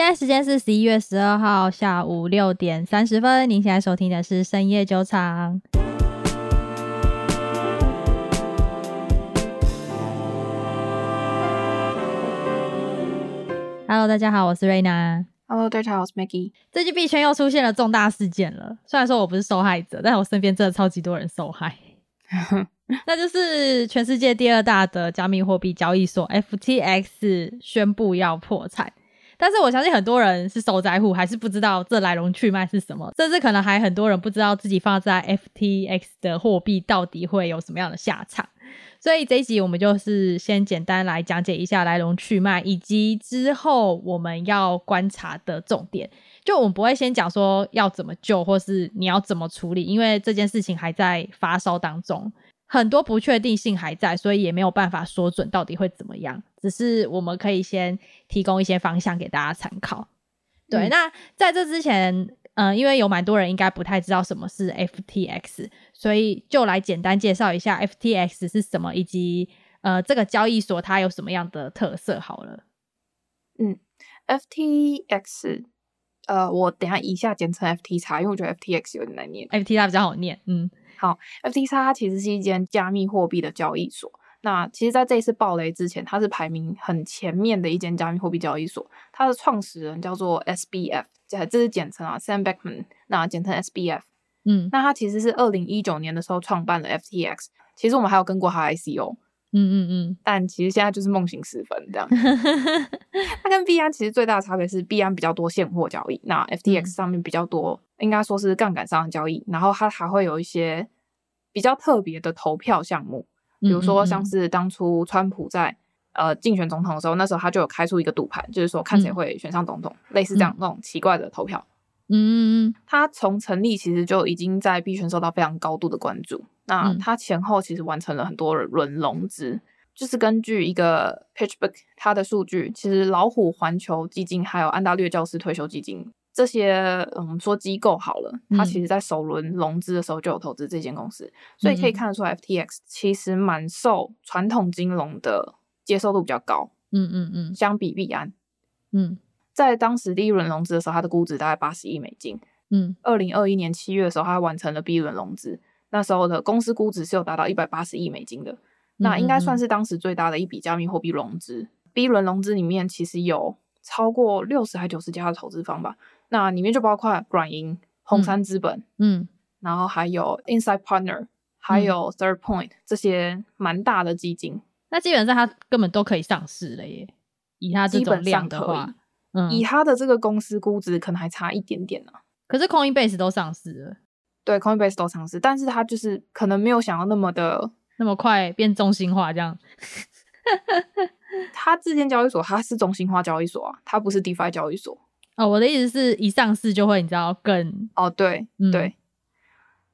现在时间是十一月十二号下午六点三十分。您现在收听的是深夜酒场。Hello，大家好，我是瑞娜。Hello，大家好，我是 Maggie。最近币圈又出现了重大事件了。虽然说我不是受害者，但我身边真的超级多人受害。那就是全世界第二大的加密货币交易所 FTX 宣布要破产。但是我相信很多人是受灾户，还是不知道这来龙去脉是什么，甚至可能还很多人不知道自己放在 FTX 的货币到底会有什么样的下场。所以这一集我们就是先简单来讲解一下来龙去脉，以及之后我们要观察的重点。就我们不会先讲说要怎么救，或是你要怎么处理，因为这件事情还在发烧当中。很多不确定性还在，所以也没有办法说准到底会怎么样。只是我们可以先提供一些方向给大家参考。对，嗯、那在这之前，嗯、呃，因为有蛮多人应该不太知道什么是 FTX，所以就来简单介绍一下 FTX 是什么，以及呃这个交易所它有什么样的特色。好了，嗯，FTX，呃，我等一下以下简称 FTX，因为我觉得 FTX 有点难念，FTX 比较好念，嗯。好，FTX 它其实是一间加密货币的交易所。那其实，在这一次暴雷之前，它是排名很前面的一间加密货币交易所。它的创始人叫做 SBF，这这是简称啊，Sam Bankman，那简称 SBF。嗯，那他其实是二零一九年的时候创办了 FTX。其实我们还有跟过他 ICO。嗯嗯嗯。但其实现在就是梦醒时分这样。它跟币安其实最大的差别是，币安比较多现货交易，那 FTX 上面比较多。应该说是杠杆上的交易，然后它还会有一些比较特别的投票项目，比如说像是当初川普在呃竞选总统的时候，那时候他就有开出一个赌盘，就是说看谁会选上总统，嗯、类似这样那种奇怪的投票。嗯嗯嗯，他从成立其实就已经在币圈受到非常高度的关注。那他前后其实完成了很多轮融资，就是根据一个 PitchBook 它的数据，其实老虎环球基金还有安大略教师退休基金。这些我嗯，说机构好了，它其实在首轮融资的时候就有投资这间公司，嗯、所以可以看得出，FTX 其实蛮受传统金融的接受度比较高。嗯嗯嗯，相比币安，嗯，在当时第一轮融资的时候，它的估值大概八十亿美金。嗯，二零二一年七月的时候，它完成了 B 轮融资，那时候的公司估值是有达到一百八十亿美金的，那应该算是当时最大的一笔加密货币融资。B 轮融资里面其实有超过六十还九十家的投资方吧。那里面就包括软银、红杉资本，嗯，然后还有 Inside Partner，还有 Third Point 这些蛮大的基金。那基本上它根本都可以上市了耶，以它这种量的话，嗯，以他的这个公司估值可能还差一点点呢、啊。可是 Coinbase 都上市了，对，Coinbase 都上市，但是他就是可能没有想要那么的那么快变中心化这样。它这间交易所它是中心化交易所啊，它不是 DeFi 交易所。哦，我的意思是一上市就会，你知道更哦，对、嗯、对。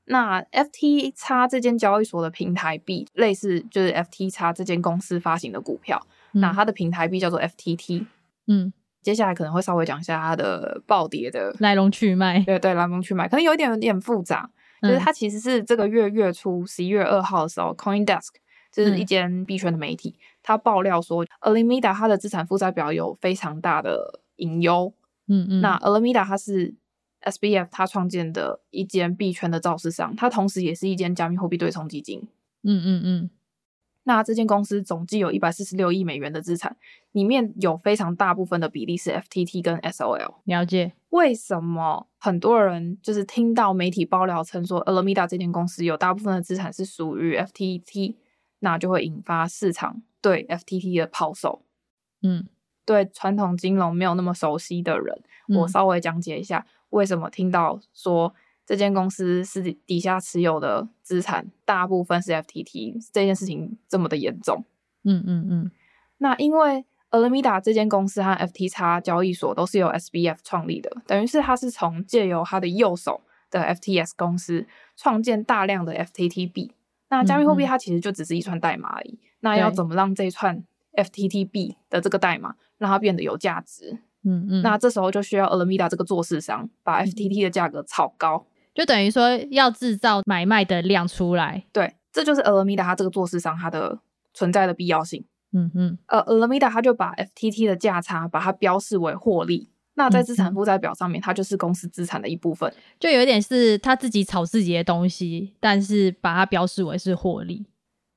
那 FTX 这间交易所的平台币类似就是 FTX 这间公司发行的股票，嗯、那它的平台币叫做 FTT。嗯，接下来可能会稍微讲一下它的暴跌的来龙去脉。对对，来龙去脉可能有一点有点复杂，就是它其实是这个月月初十一月二号的时候、嗯、，CoinDesk 就是一间币圈的媒体，它爆料说 Alameda 它的资产负债表有非常大的隐忧。嗯嗯，那 Alameda 它是 SBF 它创建的一间币圈的造市商，它同时也是一间加密货币对冲基金。嗯嗯嗯，那这间公司总计有一百四十六亿美元的资产，里面有非常大部分的比例是 FTT 跟 SOL。了解。为什么很多人就是听到媒体爆料称说 Alameda 这间公司有大部分的资产是属于 FTT，那就会引发市场对 FTT 的抛售。嗯。对传统金融没有那么熟悉的人，嗯、我稍微讲解一下为什么听到说这间公司是底下持有的资产大部分是 FTT 这件事情这么的严重。嗯嗯嗯。那因为 Alameda 这间公司和 FTX 交易所都是由 SBF 创立的，等于是他是从借由他的右手的 FTS 公司创建大量的 FTT 币。那加密货币它其实就只是一串代码而已。嗯嗯，那要怎么让这一串 FTT 币的这个代码让它变得有价值，嗯嗯，那这时候就需要 Alameda 这个做市商把 FTT 的价格炒高，就等于说要制造买卖的量出来。对，这就是 Alameda 它这个做市商它的存在的必要性。嗯嗯，呃，Alameda 它就把 FTT 的价差把它标示为获利，那在资产负债表上面，它就是公司资产的一部分，就有点是他自己炒自己的东西，但是把它标示为是获利。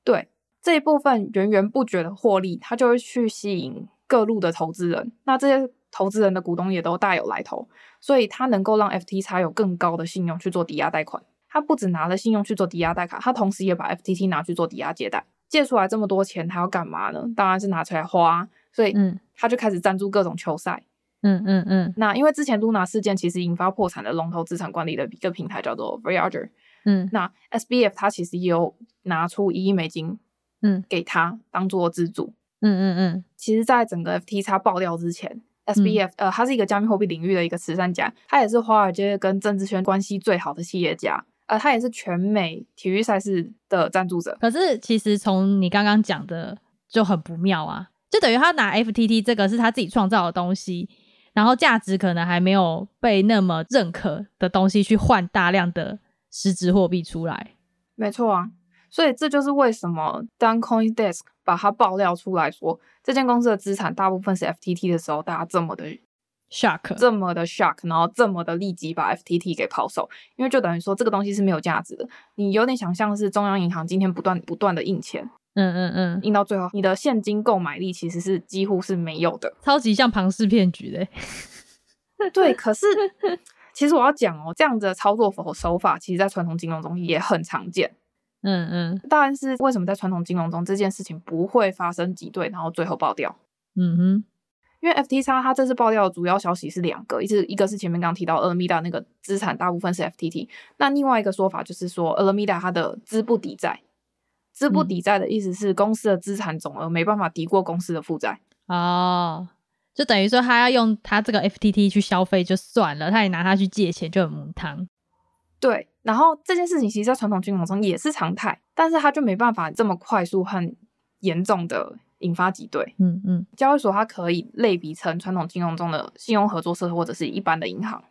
对，这一部分源源不绝的获利，它就会去吸引各路的投资人。那这些投资人的股东也都大有来头，所以它能够让 FTX 有更高的信用去做抵押贷款。他不只拿了信用去做抵押贷款，他同时也把 FTT 拿去做抵押借贷。借出来这么多钱，他要干嘛呢？当然是拿出来花。所以，嗯，他就开始赞助各种球赛。嗯嗯嗯。那因为之前 Luna 事件其实引发破产的龙头资产管理的一个平台叫做 Voyager。嗯。那 SBF 他其实也有拿出一亿美金，嗯，给他当做资助。嗯嗯嗯。其实，在整个 FTX 爆掉之前，SBF、嗯、呃，他是一个加密货币领域的一个慈善家，他也是华尔街跟政治圈关系最好的企业家。呃，他也是全美体育赛事的赞助者。可是，其实从你刚刚讲的就很不妙啊，就等于他拿 FTT 这个是他自己创造的东西，然后价值可能还没有被那么认可的东西，去换大量的实质货币出来。没错啊，所以这就是为什么当 CoinDesk 把它爆料出来说这间公司的资产大部分是 FTT 的时候，大家这么的。shock 这么的 shock，然后这么的立即把 FTT 给抛售，因为就等于说这个东西是没有价值的。你有点想象是中央银行今天不断不断的印钱，嗯嗯嗯，印到最后，你的现金购买力其实是几乎是没有的，超级像庞氏骗局的。对，可是 其实我要讲哦，这样子的操作手法，其实在传统金融中也很常见。嗯嗯，当然是为什么在传统金融中这件事情不会发生挤兑，然后最后爆掉？嗯哼。因为 FTX 它这次爆掉的主要消息是两个，一是一个是前面刚刚提到 Alameda 那个资产大部分是 FTT，那另外一个说法就是说 Alameda 它的资不抵债，资不抵债的意思是公司的资产总额没办法抵过公司的负债哦，就等于说他要用他这个 FTT 去消费就算了，他也拿它去借钱就很母汤。对，然后这件事情其实在传统金融中也是常态，但是它就没办法这么快速很严重的。引发挤兑，嗯嗯，交易所它可以类比成传统金融中的信用合作社或者是一般的银行。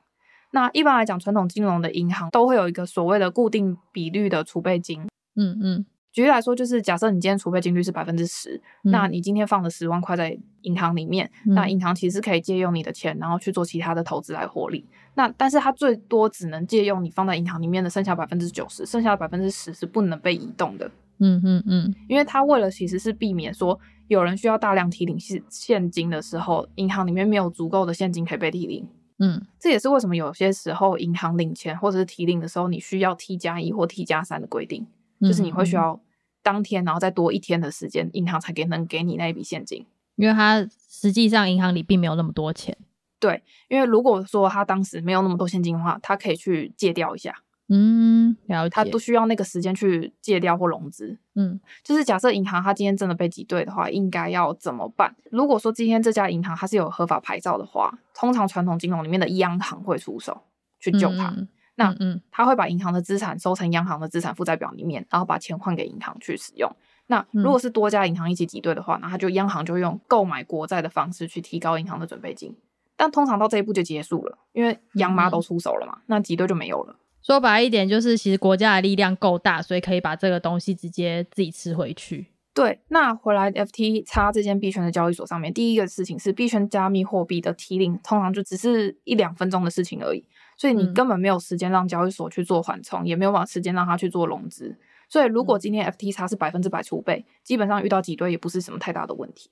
那一般来讲，传统金融的银行都会有一个所谓的固定比率的储备金，嗯嗯。举例来说，就是假设你今天储备金率是百分之十，那你今天放了十万块在银行里面，嗯、那银行其实可以借用你的钱，然后去做其他的投资来获利。那但是它最多只能借用你放在银行里面的剩下百分之九十，剩下的百分之十是不能被移动的。嗯嗯嗯，因为它为了其实是避免说。有人需要大量提领现现金的时候，银行里面没有足够的现金可以被提领。嗯，这也是为什么有些时候银行领钱或者是提领的时候，你需要 T 加一或 T 加三的规定，就是你会需要当天然后再多一天的时间，银行才给能给你那一笔现金，因为它实际上银行里并没有那么多钱。对，因为如果说他当时没有那么多现金的话，他可以去借掉一下。嗯，了解。他不需要那个时间去借掉或融资。嗯，就是假设银行他今天真的被挤兑的话，应该要怎么办？如果说今天这家银行它是有合法牌照的话，通常传统金融里面的央行会出手去救他。嗯、那嗯，他会把银行的资产收成央行的资产负债表里面，然后把钱换给银行去使用。那如果是多家银行一起挤兑的话，那他就央行就会用购买国债的方式去提高银行的准备金。但通常到这一步就结束了，因为央妈都出手了嘛，嗯、那挤兑就没有了。说白一点，就是其实国家的力量够大，所以可以把这个东西直接自己吃回去。对，那回来 FTX 这间币圈的交易所上面，第一个事情是币圈加密货币的提领，通常就只是一两分钟的事情而已，所以你根本没有时间让交易所去做缓冲，嗯、也没有时间让它去做融资。所以如果今天 FTX 是百分之百储备，基本上遇到挤兑也不是什么太大的问题。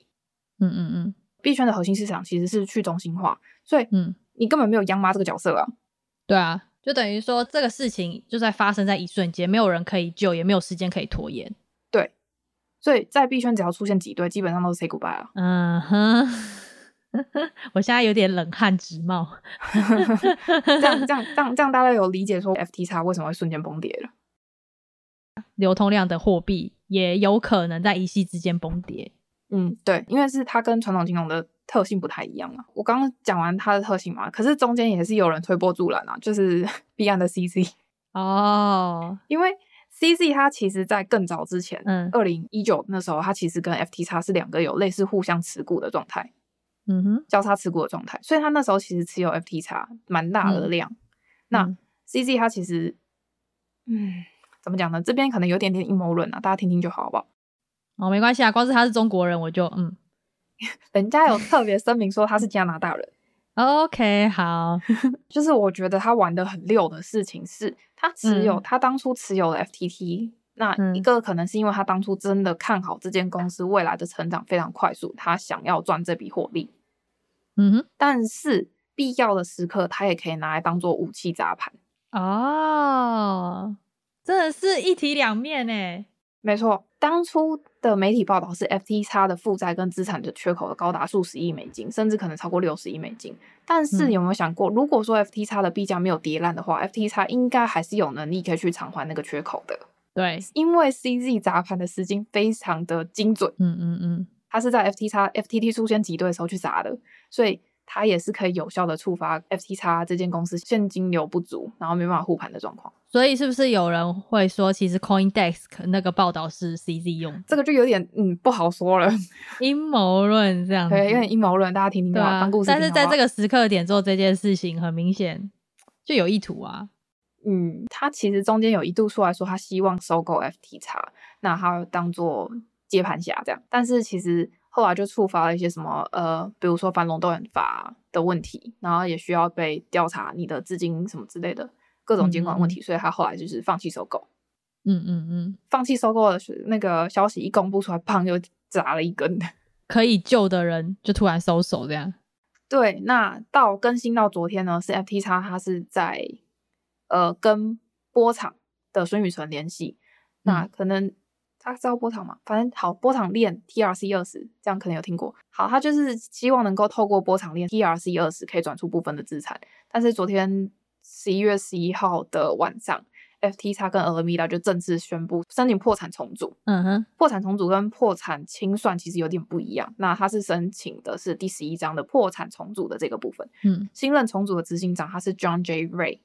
嗯嗯嗯，币圈的核心市场其实是去中心化，所以嗯，你根本没有央妈这个角色啊。对啊。就等于说，这个事情就在发生在一瞬间，没有人可以救，也没有时间可以拖延。对，所以在币圈只要出现挤兑，基本上都是 say goodbye 了。嗯哼，我现在有点冷汗直冒。这样这样这样这样，大家有理解说 FTX 为什么会瞬间崩跌了？流通量的货币也有可能在一夕之间崩跌。嗯，对，因为是它跟传统金融的。特性不太一样啊，我刚刚讲完它的特性嘛，可是中间也是有人推波助澜啊，就是币安的 CZ 哦，因为 CZ 它其实在更早之前，嗯，二零一九那时候，它其实跟 FTX 是两个有类似互相持股的状态，嗯哼，交叉持股的状态，所以它那时候其实持有 FTX 蛮大的量。嗯、那 CZ 它其实，嗯，怎么讲呢？这边可能有点点阴谋论啊，大家听听就好，好不好？哦，没关系啊，光是他是中国人，我就嗯。人家有特别声明说他是加拿大人 OK，好，就是我觉得他玩的很溜的事情是，他持有、嗯、他当初持有了 FTT，那一个可能是因为他当初真的看好这间公司未来的成长非常快速，他想要赚这笔获利。嗯哼，但是必要的时刻，他也可以拿来当做武器砸盘。哦，真的是一体两面诶。没错，当初的媒体报道是 FTX 的负债跟资产的缺口的高达数十亿美金，甚至可能超过六十亿美金。但是有没有想过，嗯、如果说 FTX 的币价没有跌烂的话，FTX 应该还是有能力可以去偿还那个缺口的。对，因为 CZ 砸盘的时间非常的精准。嗯嗯嗯，它是在 FTX FTT 出现挤兑的时候去砸的，所以。它也是可以有效的触发 FTX 这间公司现金流不足，然后没办法护盘的状况。所以是不是有人会说，其实 CoinDesk 那个报道是 CZ 用？这个就有点嗯不好说了，阴谋论这样子。对，有点阴谋论，大家听听吧。啊、当故事。但是在这个时刻点做这件事情，很明显就有意图啊。嗯，他其实中间有一度出来说，他希望收购 FTX，那他当做接盘侠这样。但是其实。后来就触发了一些什么呃，比如说反垄断法的问题，然后也需要被调查你的资金什么之类的各种监管问题，嗯嗯，所以他后来就是放弃收购。嗯嗯嗯，放弃收购的那个消息一公布出来，砰，又砸了一根。可以救的人就突然收手这样。对，那到更新到昨天呢，是 FTX 他是在呃跟波场的孙宇晨联系，那可能。他知道波场嘛？反正好，波场链 TRC 二十，这样可能有听过。好，他就是希望能够透过波场链 TRC 二十可以转出部分的资产。但是昨天十一月十一号的晚上，FTX 跟 Alameda 就正式宣布申请破产重组。嗯哼，破产重组跟破产清算其实有点不一样。那他是申请的是第十一章的破产重组的这个部分。嗯，新任重组的执行长他是 John J. Ray。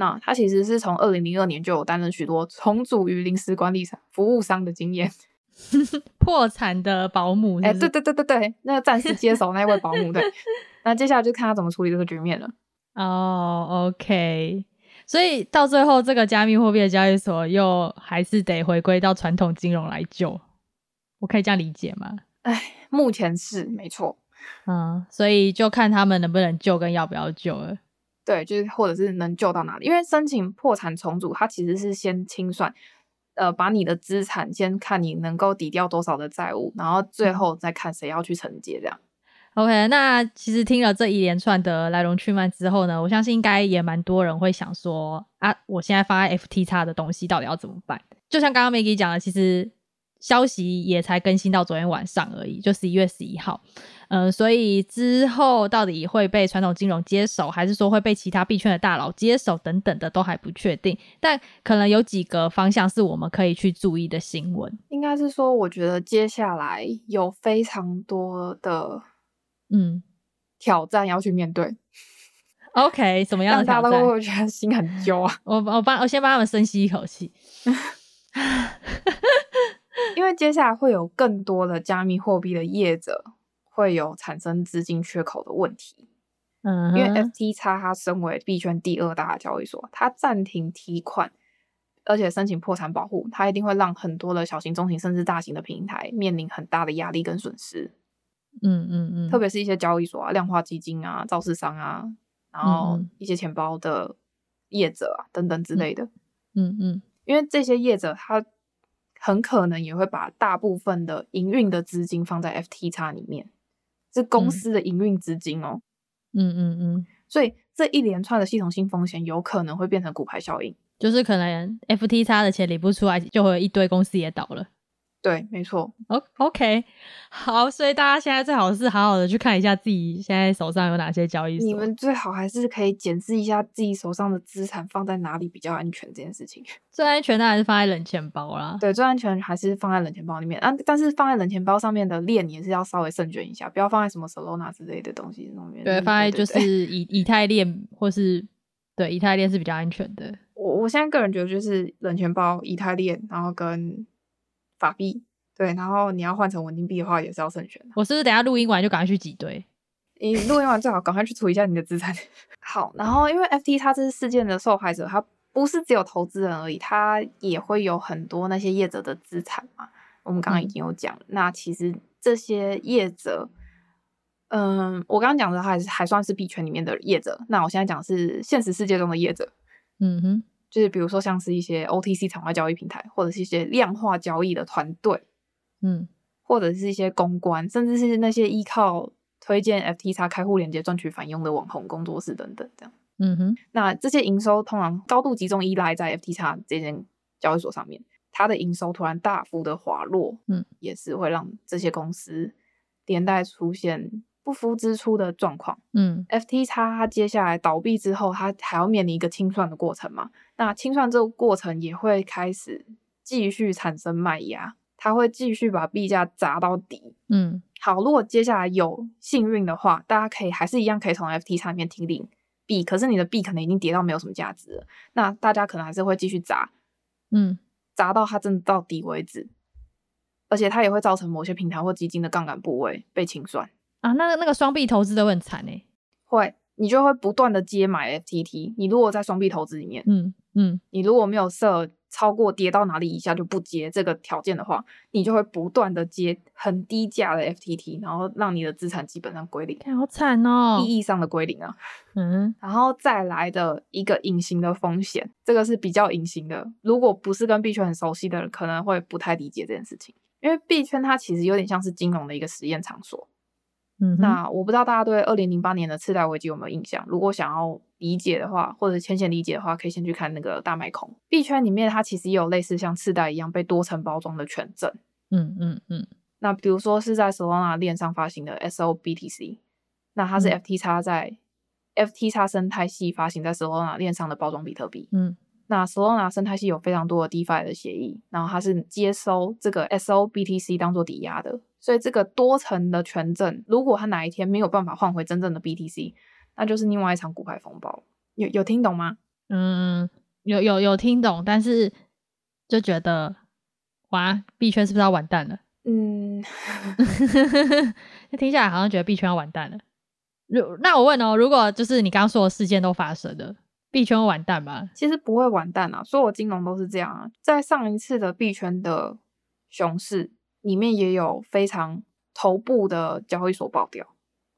那他其实是从二零零二年就有担任许多重组于临时管理服务商的经验，破产的保姆。哎、欸，对对对对对，那个暂时接手那位保姆。对，那接下来就看他怎么处理这个局面了。哦、oh,，OK，所以到最后，这个加密货币的交易所又还是得回归到传统金融来救，我可以这样理解吗？哎，目前是没错。嗯，所以就看他们能不能救，跟要不要救了。对，就是或者是能救到哪里？因为申请破产重组，它其实是先清算，呃，把你的资产先看你能够抵掉多少的债务，然后最后再看谁要去承接这样。OK，那其实听了这一连串的来龙去脉之后呢，我相信应该也蛮多人会想说啊，我现在放在 FTX 的东西到底要怎么办？就像刚刚 Maggie 讲的，其实消息也才更新到昨天晚上而已，就十一月十一号。嗯、呃，所以之后到底会被传统金融接手，还是说会被其他币圈的大佬接手等等的，都还不确定。但可能有几个方向是我们可以去注意的新闻。应该是说，我觉得接下来有非常多的嗯挑战要去面对。OK，什么样的挑战？大家都会觉得心很揪啊。我我帮我先帮他们深吸一口气，因为接下来会有更多的加密货币的业者。会有产生资金缺口的问题，嗯，因为 FTX 它身为币圈第二大交易所，它暂停提款，而且申请破产保护，它一定会让很多的小型、中型甚至大型的平台面临很大的压力跟损失，嗯嗯嗯，特别是一些交易所啊、量化基金啊、造市商啊，然后一些钱包的业者啊等等之类的，嗯嗯，因为这些业者他很可能也会把大部分的营运的资金放在 FTX 里面。是公司的营运资金哦，嗯嗯嗯，所以这一连串的系统性风险有可能会变成骨牌效应，就是可能 FTX 的钱理不出来，就会有一堆公司也倒了。对，没错。O OK，好，所以大家现在最好是好好的去看一下自己现在手上有哪些交易所。你们最好还是可以检视一下自己手上的资产放在哪里比较安全这件事情。最安全的还是放在冷钱包啦。对，最安全还是放在冷钱包里面啊。但是放在冷钱包上面的链也是要稍微慎选一下，不要放在什么 Solana 之类的东西上面。对，放在就是以以太链或是对以太链是比较安全的。我我现在个人觉得就是冷钱包、以太链，然后跟法币。对，然后你要换成稳定币的话，也是要慎选。我是不是等下录音完就赶快去挤兑？你录音完最好赶快去处理一下你的资产。好，然后因为 FTX 它这是事件的受害者，它不是只有投资人而已，它也会有很多那些业者的资产嘛。我们刚刚已经有讲，嗯、那其实这些业者嗯，我刚刚讲的还是还算是币圈里面的业者。那我现在讲是现实世界中的业者。嗯哼，就是比如说像是一些 OTC 场外交易平台，或者是一些量化交易的团队，嗯，或者是一些公关，甚至是那些依靠推荐 FTX 开户链接赚取返佣的网红工作室等等，这样。嗯哼，那这些营收通常高度集中依赖在 FTX 这间交易所上面，它的营收突然大幅的滑落，嗯，也是会让这些公司连带出现不敷支出的状况。嗯，FTX 它接下来倒闭之后，它还要面临一个清算的过程嘛？那清算这个过程也会开始继续产生卖压，它会继续把币价砸到底。嗯，好，如果接下来有幸运的话，大家可以还是一样可以从 FTX 上面提领。币，可是你的币可能已经跌到没有什么价值了，那大家可能还是会继续砸，嗯，砸到它真的到底为止，而且它也会造成某些平台或基金的杠杆部位被清算啊，那那个双币投资都会很惨诶，会，你就会不断的接买 FTT，你如果在双币投资里面，嗯嗯，你如果没有设。超过跌到哪里以下就不接这个条件的话，你就会不断的接很低价的 FTT，然后让你的资产基本上归零，好惨哦，意义上的归零啊。嗯，然后再来的一个隐形的风险，这个是比较隐形的，如果不是跟币圈很熟悉的人，可能会不太理解这件事情，因为币圈它其实有点像是金融的一个实验场所。嗯，那我不知道大家对二零零八年的次贷危机有没有印象？如果想要理解的话，或者浅显理解的话，可以先去看那个大麦空。币圈里面它其实也有类似像次贷一样被多层包装的权证。嗯嗯嗯。那比如说是在 Solana 链上发行的 SOBTC，那它是 FTX 在 FTX 生态系发行在 Solana 链上的包装比特币。嗯。那 Solana 生态系有非常多的 DeFi 的协议，然后它是接收这个 SOBTC 当做抵押的。所以这个多层的权证，如果它哪一天没有办法换回真正的 BTC，那就是另外一场股牌风暴。有有听懂吗？嗯，有有有听懂，但是就觉得哇，币圈是不是要完蛋了？嗯，听下来好像觉得币圈要完蛋了。如那我问哦，如果就是你刚刚说的事件都发生了，币圈会完蛋吗？其实不会完蛋啊，所有金融都是这样啊。在上一次的币圈的熊市。里面也有非常头部的交易所爆掉，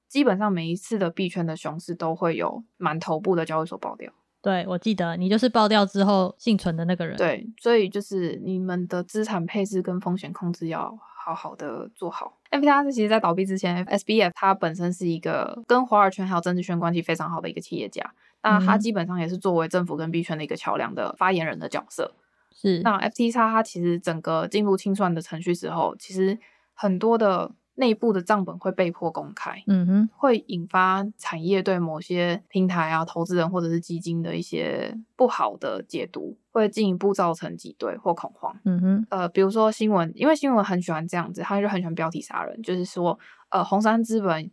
基本上每一次的币圈的熊市都会有蛮头部的交易所爆掉。对，我记得你就是爆掉之后幸存的那个人。对，所以就是你们的资产配置跟风险控制要好好的做好。FTX 其实，在倒闭之前，SBF 它本身是一个跟华尔圈还有政治圈关系非常好的一个企业家，那它基本上也是作为政府跟币圈的一个桥梁的发言人的角色。是，那 FTX 它其实整个进入清算的程序之后，其实很多的内部的账本会被迫公开，嗯哼，会引发产业对某些平台啊、投资人或者是基金的一些不好的解读，会进一步造成挤兑或恐慌，嗯哼，呃，比如说新闻，因为新闻很喜欢这样子，他就很喜欢标题杀人，就是说，呃，红杉资本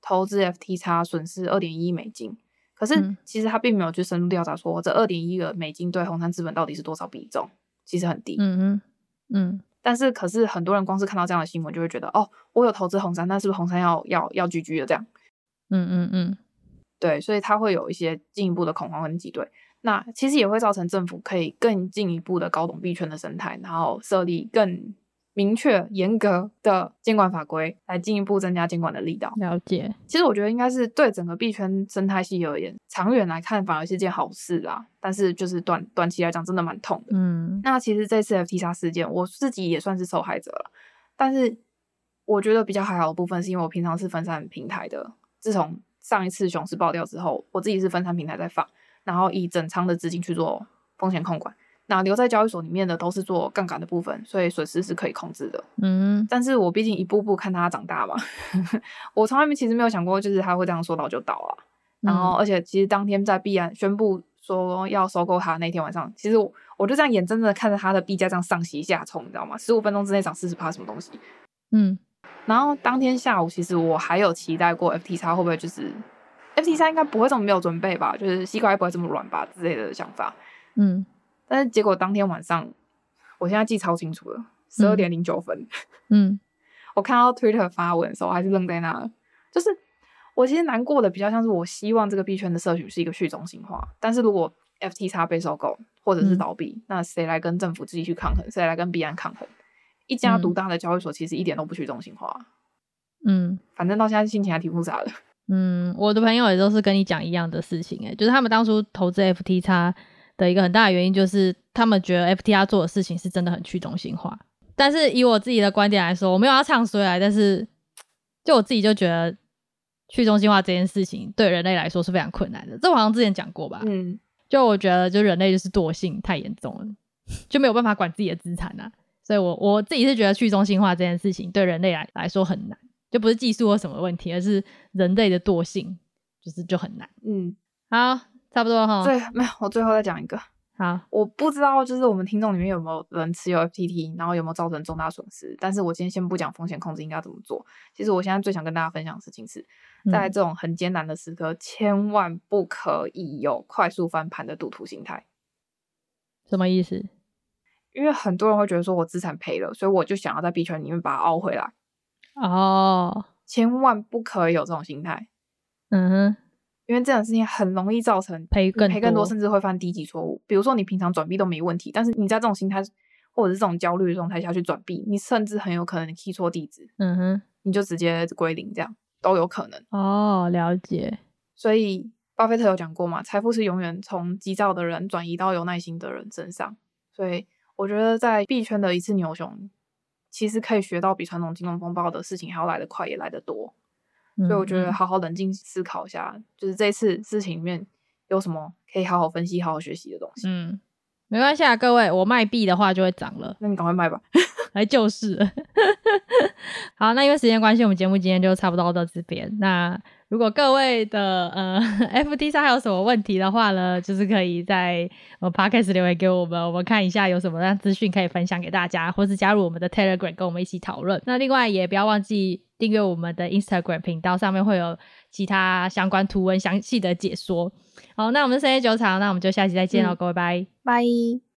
投资 FTX 损失二点一亿美金。可是其实他并没有去深入调查，说这二点一个美金对红杉资本到底是多少比重，其实很低。嗯嗯嗯。但是可是很多人光是看到这样的新闻，就会觉得哦，我有投资红杉，那是不是红杉要要要 GG 了这样？嗯嗯嗯。对，所以他会有一些进一步的恐慌跟挤兑。那其实也会造成政府可以更进一步的搞懂币圈的生态，然后设立更。明确严格的监管法规，来进一步增加监管的力道。了解，其实我觉得应该是对整个币圈生态系而言，长远来看反而是件好事啦。但是就是短短期来讲，真的蛮痛的。嗯，那其实这次 FTX 事件，我自己也算是受害者了。但是我觉得比较还好的部分，是因为我平常是分散平台的。自从上一次熊市爆掉之后，我自己是分散平台在放，然后以整仓的资金去做风险控管。那留在交易所里面的都是做杠杆的部分，所以损失是可以控制的。嗯，但是我毕竟一步步看它长大嘛，我从来没其实没有想过，就是它会这样说倒就倒啊。然后，而且其实当天在币安宣布说要收购它那天晚上，其实我我就这样眼睁睁的看着它的币价这样上袭下冲，你知道吗？十五分钟之内涨四十趴什么东西？嗯。然后当天下午，其实我还有期待过 FTX 会不会就是 FTX 应该不会这么没有准备吧，就是西瓜也不会这么软吧之类的想法。嗯。但是结果当天晚上，我现在记超清楚了，十二点零九分。嗯，我看到 Twitter 发文的时候，还是愣在那。就是我其实难过的比较像是，我希望这个币圈的社群是一个去中心化。但是如果 FTX 被收购或者是倒闭，嗯、那谁来跟政府自己去抗衡？谁来跟币安抗衡？一家独大的交易所其实一点都不去中心化。嗯，反正到现在心情还挺复杂的。嗯，我的朋友也都是跟你讲一样的事情，诶，就是他们当初投资 FTX 的一个很大的原因，就是他们觉得 FTR 做的事情是真的很去中心化。但是以我自己的观点来说，我没有要唱衰啊，但是就我自己就觉得去中心化这件事情对人类来说是非常困难的。这我好像之前讲过吧？嗯，就我觉得就人类就是惰性太严重了，就没有办法管自己的资产啊。所以我我自己是觉得去中心化这件事情对人类来来说很难。就不是技术或什么问题，而是人类的惰性，就是就很难。嗯，好，差不多哈。对，没有，我最后再讲一个。好，我不知道，就是我们听众里面有没有人持有 FTT，然后有没有造成重大损失。但是我今天先不讲风险控制应该怎么做。其实我现在最想跟大家分享的事情是，在这种很艰难的时刻，嗯、千万不可以有快速翻盘的赌徒心态。什么意思？因为很多人会觉得说我资产赔了，所以我就想要在币圈里面把它凹回来。哦，千万不可以有这种心态，嗯哼，因为这种事情很容易造成赔更赔更多，甚至会犯低级错误。比如说你平常转币都没问题，但是你在这种心态或者是这种焦虑的状态下去转币，你甚至很有可能你 key 错地址，嗯哼，你就直接归零，这样都有可能。哦，了解。所以巴菲特有讲过嘛，财富是永远从急躁的人转移到有耐心的人身上。所以我觉得在币圈的一次牛熊。其实可以学到比传统金融风暴的事情还要来得快，也来得多。所以我觉得好好冷静思考一下，嗯、就是这次事情里面有什么可以好好分析、好好学习的东西。嗯，没关系啊，各位，我卖币的话就会涨了，那你赶快卖吧。来就是。好，那因为时间关系，我们节目今天就差不多到这边。那如果各位的呃 FT 上还有什么问题的话呢，就是可以在呃 Podcast 留言给我们，我们看一下有什么样资讯可以分享给大家，或是加入我们的 Telegram 跟我们一起讨论。那另外也不要忘记订阅我们的 Instagram 频道，上面会有其他相关图文详细的解说。好，那我们深夜酒场，那我们就下期再见喽，嗯、各位拜拜。拜。